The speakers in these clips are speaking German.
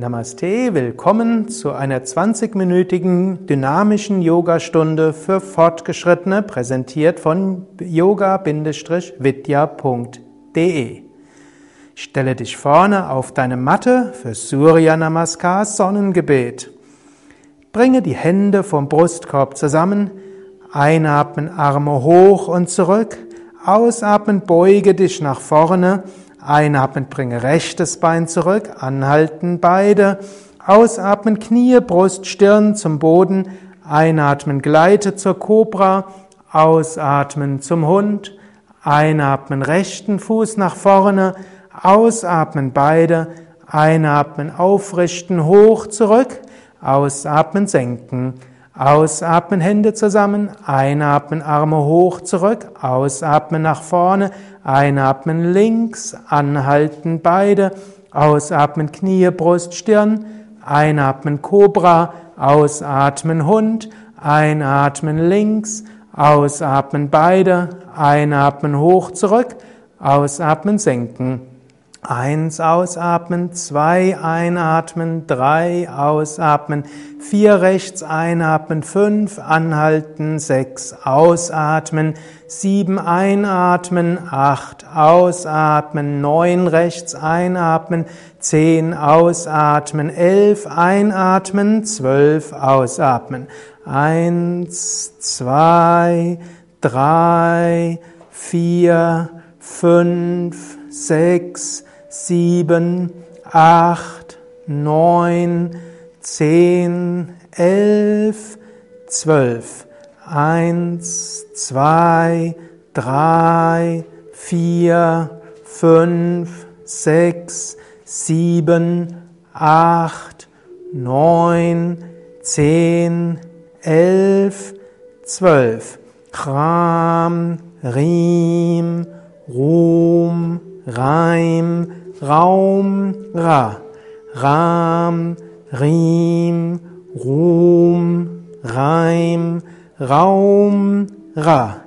Namaste, willkommen zu einer 20-minütigen dynamischen Yogastunde für Fortgeschrittene, präsentiert von yoga-vidya.de. Stelle dich vorne auf deine Matte für Surya Namaskar Sonnengebet. Bringe die Hände vom Brustkorb zusammen, einatmen, Arme hoch und zurück, ausatmen, beuge dich nach vorne, Einatmen, bringe rechtes Bein zurück, anhalten beide, ausatmen, Knie, Brust, Stirn zum Boden, einatmen, gleite zur Kobra, ausatmen zum Hund, einatmen, rechten Fuß nach vorne, ausatmen beide, einatmen, aufrichten, hoch, zurück, ausatmen, senken, Ausatmen, Hände zusammen, einatmen, Arme hoch zurück, ausatmen nach vorne, einatmen links, anhalten beide, ausatmen Knie, Brust, Stirn, einatmen Cobra, ausatmen Hund, einatmen links, ausatmen beide, einatmen hoch zurück, ausatmen senken. Eins ausatmen, zwei einatmen, drei ausatmen, vier rechts einatmen, fünf anhalten, sechs ausatmen, sieben einatmen, acht ausatmen, neun rechts einatmen, zehn ausatmen, elf einatmen, zwölf ausatmen. Eins, zwei, drei, vier, fünf, sechs, sieben, acht, neun, zehn, elf, zwölf. Eins, zwei, drei, vier, fünf, sechs, sieben, acht, neun, zehn, elf, zwölf. Ram, Riem, Ruhm, Reim, Raum, Ra, Ram, Riem, Ruhm, Reim, Raum, Ra,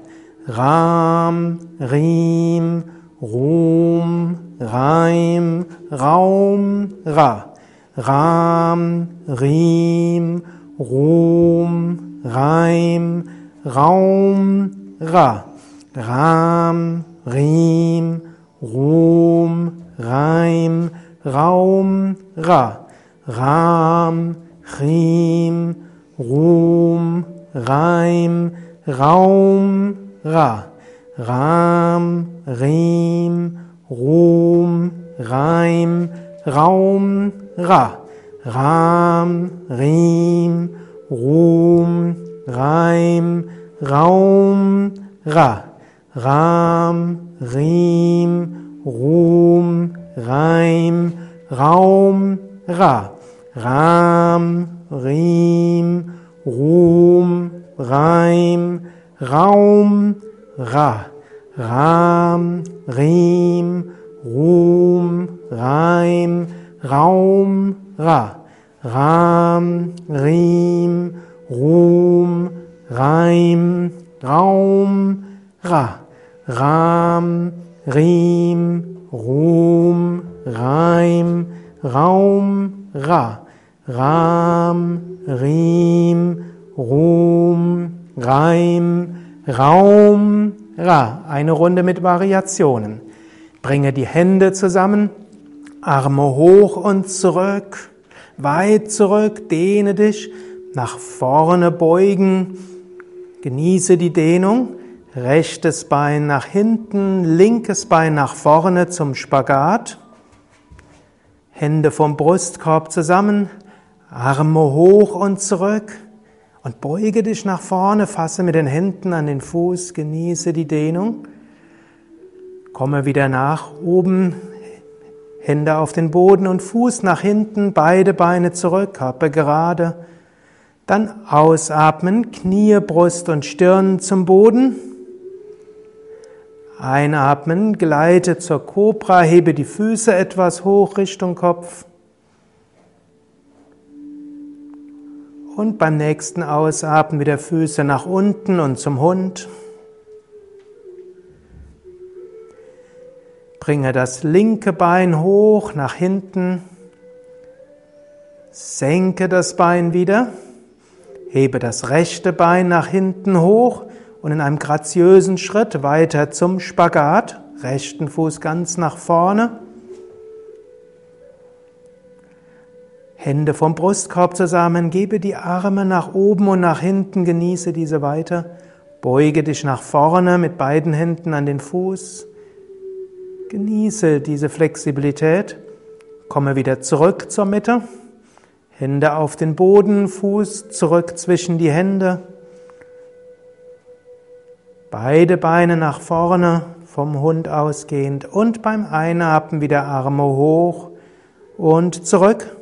Ram, Riem, Ruhm, Reim, Raum, Ra, Ram, Riem, Ruhm, Reim, Raum, Ra, Ram, Riem, Ruhm, Reim, Raum, Ra. Ram, Chim, Ruhm, Reim, Raum, Ra. Ram, Riem, Ruhm, Reim, Raum, Ra. Ram, Riem, Ruhm, Reim, Raum, Ra. Ram, Riem, Ruhm, Reim, Raum, Ra. Ram, Riem, Ruhm, Reim, Raum, Ra. Ram, Riem, Ruhm, Reim, Raum, Ra. Ram, Riem, Ruhm, Reim, Raum, Ra. Ram, Riem, Ruhm, Reim, Raum, Ra. Ram, Riem, Ruhm, Reim, Raum, Ra. Eine Runde mit Variationen. Bringe die Hände zusammen, Arme hoch und zurück, weit zurück, dehne dich, nach vorne beugen, genieße die Dehnung. Rechtes Bein nach hinten, linkes Bein nach vorne zum Spagat. Hände vom Brustkorb zusammen, Arme hoch und zurück und beuge dich nach vorne, fasse mit den Händen an den Fuß, genieße die Dehnung. Komme wieder nach oben, Hände auf den Boden und Fuß nach hinten, beide Beine zurück, Körper gerade. Dann ausatmen, Knie, Brust und Stirn zum Boden. Einatmen, gleite zur Kobra, hebe die Füße etwas hoch Richtung Kopf. Und beim nächsten Ausatmen wieder Füße nach unten und zum Hund. Bringe das linke Bein hoch nach hinten. senke das Bein wieder, hebe das rechte Bein nach hinten hoch und in einem graziösen Schritt weiter zum Spagat, rechten Fuß ganz nach vorne. Hände vom Brustkorb zusammen, gebe die Arme nach oben und nach hinten, genieße diese weiter. Beuge dich nach vorne mit beiden Händen an den Fuß. Genieße diese Flexibilität. Komme wieder zurück zur Mitte. Hände auf den Boden, Fuß zurück zwischen die Hände. Beide Beine nach vorne, vom Hund ausgehend und beim Einatmen wieder Arme hoch und zurück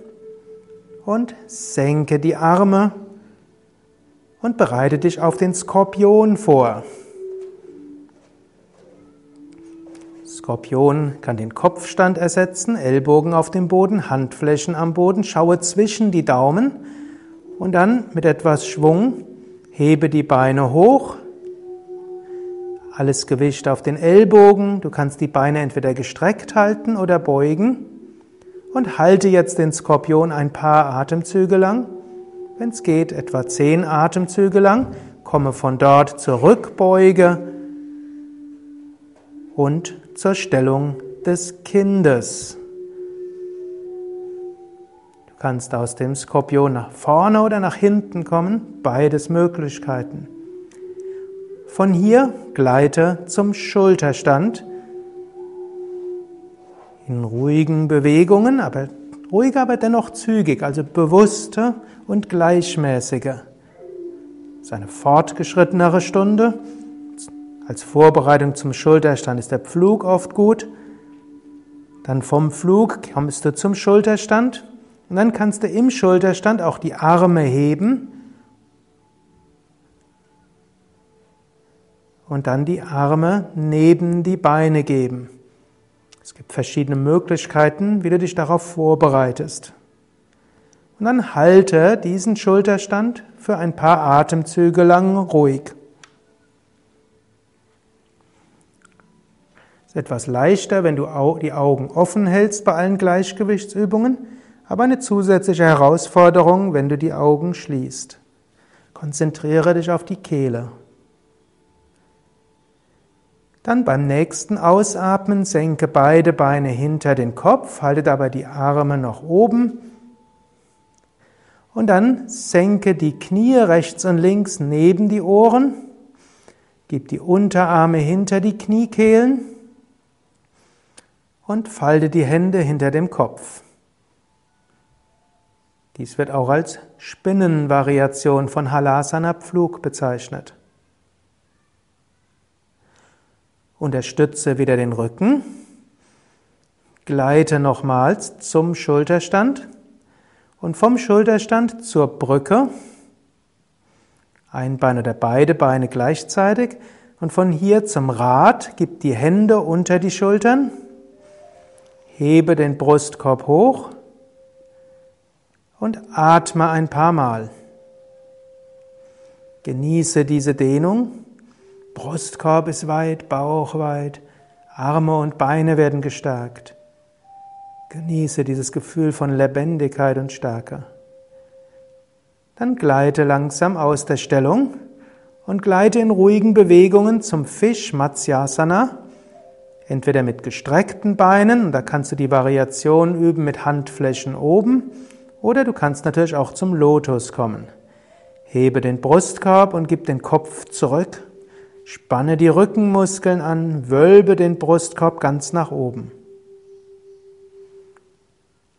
und senke die Arme und bereite dich auf den Skorpion vor. Skorpion kann den Kopfstand ersetzen, Ellbogen auf dem Boden, Handflächen am Boden, schaue zwischen die Daumen und dann mit etwas Schwung hebe die Beine hoch, alles Gewicht auf den Ellbogen, du kannst die Beine entweder gestreckt halten oder beugen und halte jetzt den Skorpion ein paar Atemzüge lang. Wenn es geht, etwa zehn Atemzüge lang. Komme von dort zur Rückbeuge und zur Stellung des Kindes. Du kannst aus dem Skorpion nach vorne oder nach hinten kommen, beides Möglichkeiten. Von hier gleite zum Schulterstand in ruhigen Bewegungen, aber ruhig, aber dennoch zügig, also bewusste und gleichmäßige. Das ist eine fortgeschrittenere Stunde. Als Vorbereitung zum Schulterstand ist der Pflug oft gut. Dann vom Flug kommst du zum Schulterstand und dann kannst du im Schulterstand auch die Arme heben und dann die Arme neben die Beine geben. Es gibt verschiedene Möglichkeiten, wie du dich darauf vorbereitest. Und dann halte diesen Schulterstand für ein paar Atemzüge lang ruhig. Es ist etwas leichter, wenn du die Augen offen hältst bei allen Gleichgewichtsübungen, aber eine zusätzliche Herausforderung, wenn du die Augen schließt. Konzentriere dich auf die Kehle. Dann beim nächsten Ausatmen senke beide Beine hinter den Kopf, halte dabei die Arme noch oben. Und dann senke die Knie rechts und links neben die Ohren. Gib die Unterarme hinter die Kniekehlen und falte die Hände hinter dem Kopf. Dies wird auch als Spinnenvariation von Halasana Pflug bezeichnet. Unterstütze wieder den Rücken. Gleite nochmals zum Schulterstand und vom Schulterstand zur Brücke. Ein Bein oder beide Beine gleichzeitig und von hier zum Rad. Gib die Hände unter die Schultern. Hebe den Brustkorb hoch und atme ein paar Mal. Genieße diese Dehnung. Brustkorb ist weit, Bauch weit, Arme und Beine werden gestärkt. Genieße dieses Gefühl von Lebendigkeit und Stärke. Dann gleite langsam aus der Stellung und gleite in ruhigen Bewegungen zum Fisch Matsyasana. Entweder mit gestreckten Beinen, da kannst du die Variation üben mit Handflächen oben, oder du kannst natürlich auch zum Lotus kommen. Hebe den Brustkorb und gib den Kopf zurück Spanne die Rückenmuskeln an, wölbe den Brustkorb ganz nach oben.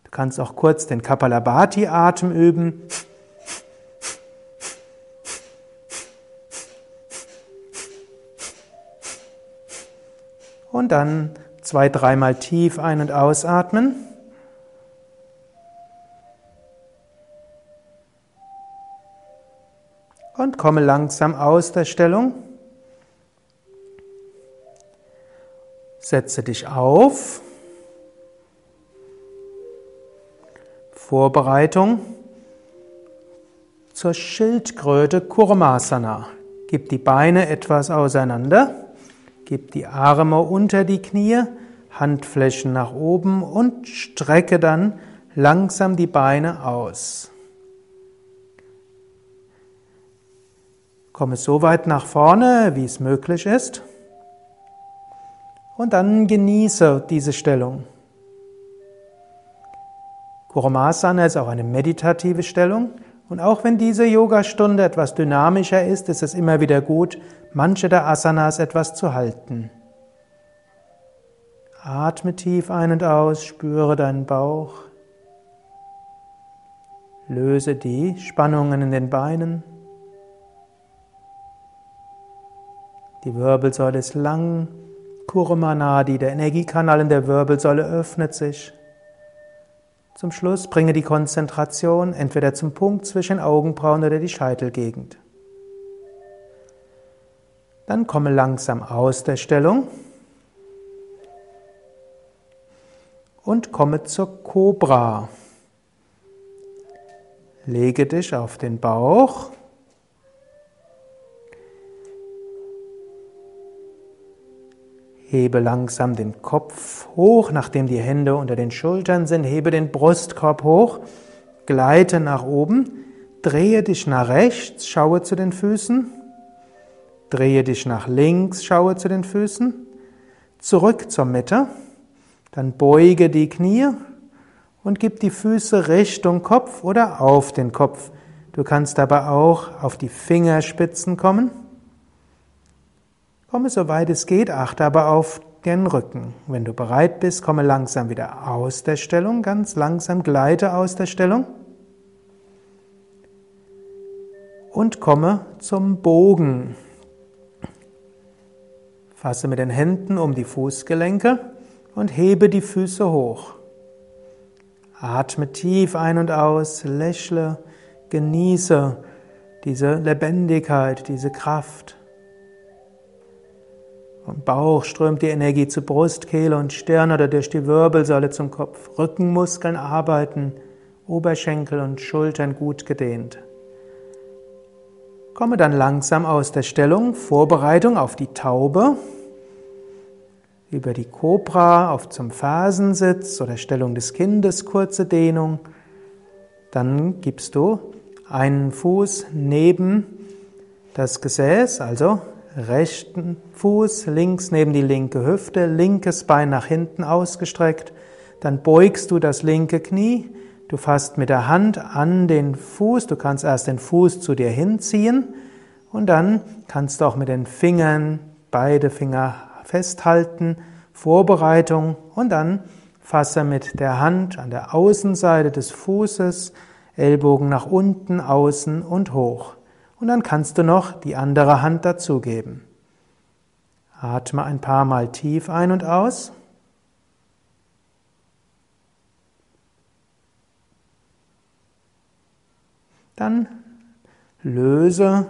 Du kannst auch kurz den Kapalabhati-Atem üben. Und dann zwei, dreimal tief ein- und ausatmen. Und komme langsam aus der Stellung. Setze dich auf. Vorbereitung zur Schildkröte Kurmasana. Gib die Beine etwas auseinander, gib die Arme unter die Knie, Handflächen nach oben und strecke dann langsam die Beine aus. Komme so weit nach vorne, wie es möglich ist. Und dann genieße diese Stellung. Kurumasana ist auch eine meditative Stellung. Und auch wenn diese Yogastunde etwas dynamischer ist, ist es immer wieder gut, manche der Asanas etwas zu halten. Atme tief ein und aus, spüre deinen Bauch. Löse die Spannungen in den Beinen. Die Wirbelsäule ist lang. Kurumanadi, der Energiekanal in der Wirbelsäule öffnet sich. Zum Schluss bringe die Konzentration entweder zum Punkt zwischen Augenbrauen oder die Scheitelgegend. Dann komme langsam aus der Stellung und komme zur Cobra. Lege dich auf den Bauch. Hebe langsam den Kopf hoch, nachdem die Hände unter den Schultern sind. Hebe den Brustkorb hoch, gleite nach oben, drehe dich nach rechts, schaue zu den Füßen, drehe dich nach links, schaue zu den Füßen, zurück zur Mitte, dann beuge die Knie und gib die Füße Richtung Kopf oder auf den Kopf. Du kannst aber auch auf die Fingerspitzen kommen. Komme so weit es geht, achte aber auf den Rücken. Wenn du bereit bist, komme langsam wieder aus der Stellung, ganz langsam gleite aus der Stellung und komme zum Bogen. Fasse mit den Händen um die Fußgelenke und hebe die Füße hoch. Atme tief ein und aus, lächle, genieße diese Lebendigkeit, diese Kraft. Vom Bauch strömt die Energie zu Brust, Kehle und Stirn oder durch die Wirbelsäule zum Kopf. Rückenmuskeln arbeiten, Oberschenkel und Schultern gut gedehnt. Komme dann langsam aus der Stellung, Vorbereitung auf die Taube, über die Kobra auf zum Fersensitz oder Stellung des Kindes, kurze Dehnung. Dann gibst du einen Fuß neben das Gesäß, also rechten Fuß links neben die linke Hüfte, linkes Bein nach hinten ausgestreckt, dann beugst du das linke Knie, du fasst mit der Hand an den Fuß, du kannst erst den Fuß zu dir hinziehen. Und dann kannst du auch mit den Fingern beide Finger festhalten, Vorbereitung. Und dann fasse mit der Hand an der Außenseite des Fußes, Ellbogen nach unten, außen und hoch. Und dann kannst du noch die andere Hand dazugeben. Atme ein paar Mal tief ein und aus. Dann löse,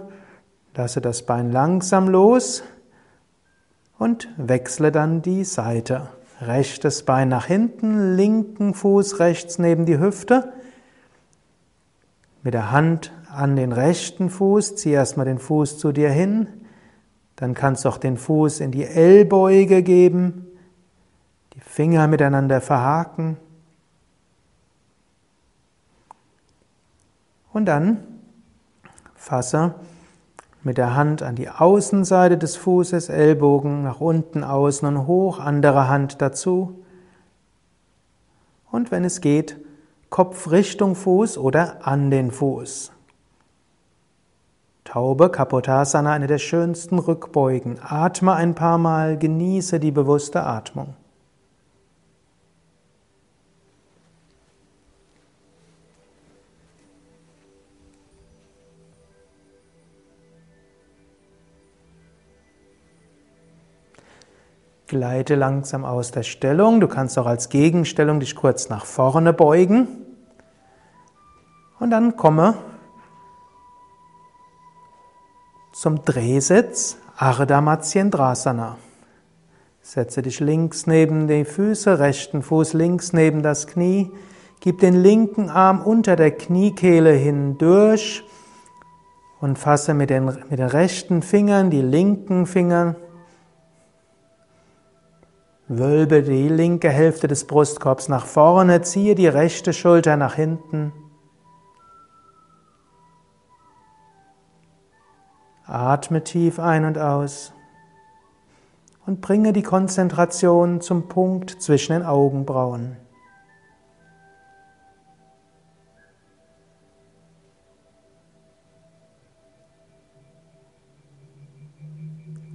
lasse das Bein langsam los und wechsle dann die Seite. Rechtes Bein nach hinten, linken Fuß rechts neben die Hüfte. Mit der Hand an den rechten Fuß, zieh erstmal den Fuß zu dir hin, dann kannst du auch den Fuß in die Ellbeuge geben, die Finger miteinander verhaken und dann fasse mit der Hand an die Außenseite des Fußes, Ellbogen nach unten, außen und hoch, andere Hand dazu. Und wenn es geht, Kopf Richtung Fuß oder an den Fuß. Taube Kapotasana, eine der schönsten Rückbeugen. Atme ein paar Mal, genieße die bewusste Atmung. Gleite langsam aus der Stellung. Du kannst auch als Gegenstellung dich kurz nach vorne beugen. Und dann komme zum Drehsitz Ardha Matsyendrasana. Setze dich links neben die Füße, rechten Fuß links neben das Knie. Gib den linken Arm unter der Kniekehle hindurch und fasse mit den, mit den rechten Fingern die linken Finger Wölbe die linke Hälfte des Brustkorbs nach vorne, ziehe die rechte Schulter nach hinten. Atme tief ein und aus und bringe die Konzentration zum Punkt zwischen den Augenbrauen.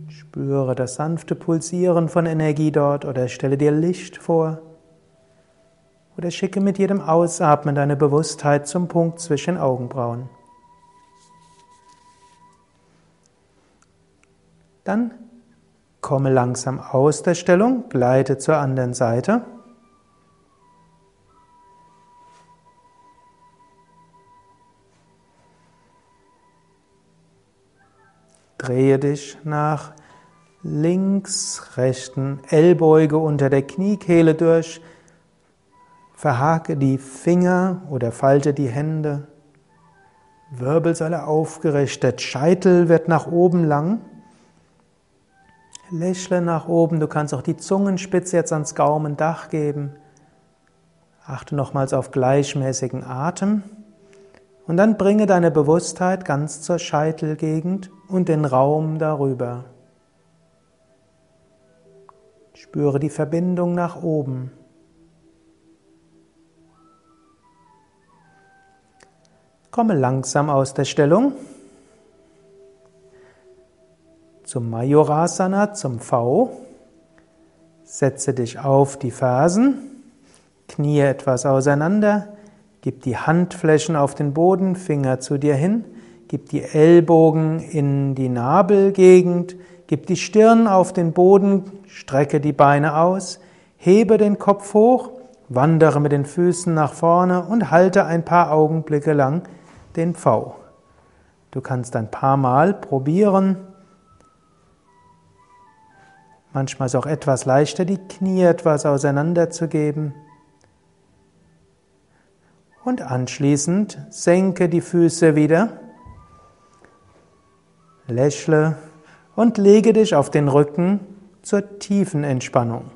Spüre das sanfte Pulsieren von Energie dort oder stelle dir Licht vor. Oder schicke mit jedem Ausatmen deine Bewusstheit zum Punkt zwischen Augenbrauen. Dann komme langsam aus der Stellung, gleite zur anderen Seite. Drehe dich nach links, rechten Ellbeuge unter der Kniekehle durch, verhake die Finger oder falte die Hände, Wirbelsäule aufgerichtet, Scheitel wird nach oben lang, lächle nach oben, du kannst auch die Zungenspitze jetzt ans Gaumendach geben, achte nochmals auf gleichmäßigen Atem und dann bringe deine Bewusstheit ganz zur Scheitelgegend und den Raum darüber. Spüre die Verbindung nach oben. Komme langsam aus der Stellung zum Majorasana, zum V. Setze dich auf die Fersen, knie etwas auseinander, gib die Handflächen auf den Boden, Finger zu dir hin, gib die Ellbogen in die Nabelgegend, Gib die Stirn auf den Boden, strecke die Beine aus, hebe den Kopf hoch, wandere mit den Füßen nach vorne und halte ein paar Augenblicke lang den V. Du kannst ein paar Mal probieren. Manchmal ist es auch etwas leichter, die Knie etwas auseinanderzugeben. Und anschließend senke die Füße wieder, lächle und lege dich auf den Rücken zur tiefen Entspannung.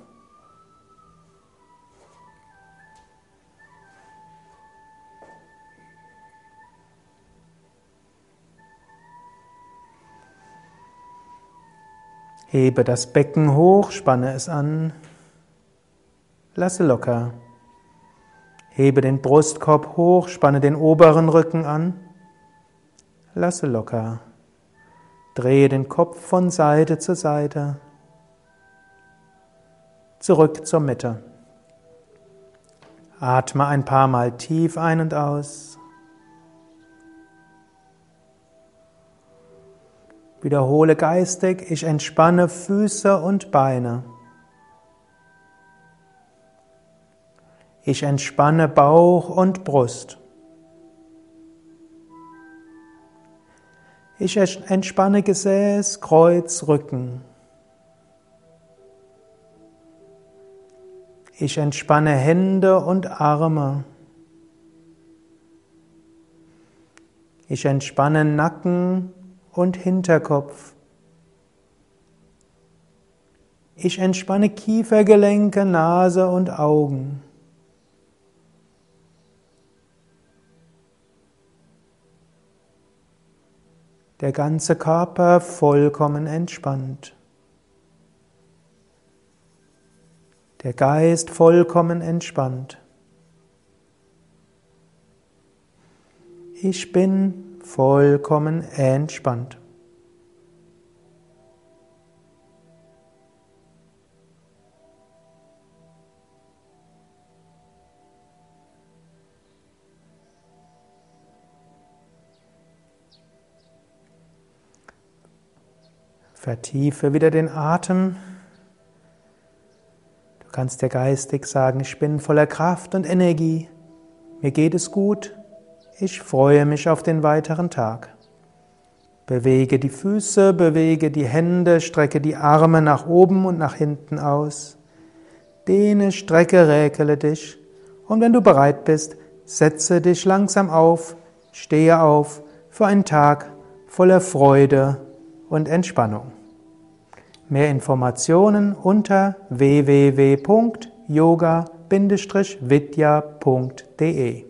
Hebe das Becken hoch, spanne es an, lasse locker. Hebe den Brustkorb hoch, spanne den oberen Rücken an, lasse locker. Drehe den Kopf von Seite zu Seite. Zurück zur Mitte. Atme ein paar Mal tief ein und aus. Wiederhole geistig, ich entspanne Füße und Beine. Ich entspanne Bauch und Brust. Ich entspanne Gesäß, Kreuz, Rücken. Ich entspanne Hände und Arme. Ich entspanne Nacken und Hinterkopf. Ich entspanne Kiefergelenke, Nase und Augen. der ganze Körper vollkommen entspannt. Der Geist vollkommen entspannt. Ich bin vollkommen entspannt. Vertiefe wieder den Atem. Du kannst dir geistig sagen, ich bin voller Kraft und Energie. Mir geht es gut. Ich freue mich auf den weiteren Tag. Bewege die Füße, bewege die Hände, strecke die Arme nach oben und nach hinten aus. Dehne, strecke, räkele dich. Und wenn du bereit bist, setze dich langsam auf, stehe auf für einen Tag voller Freude und Entspannung. Mehr Informationen unter www.yoga-vidya.de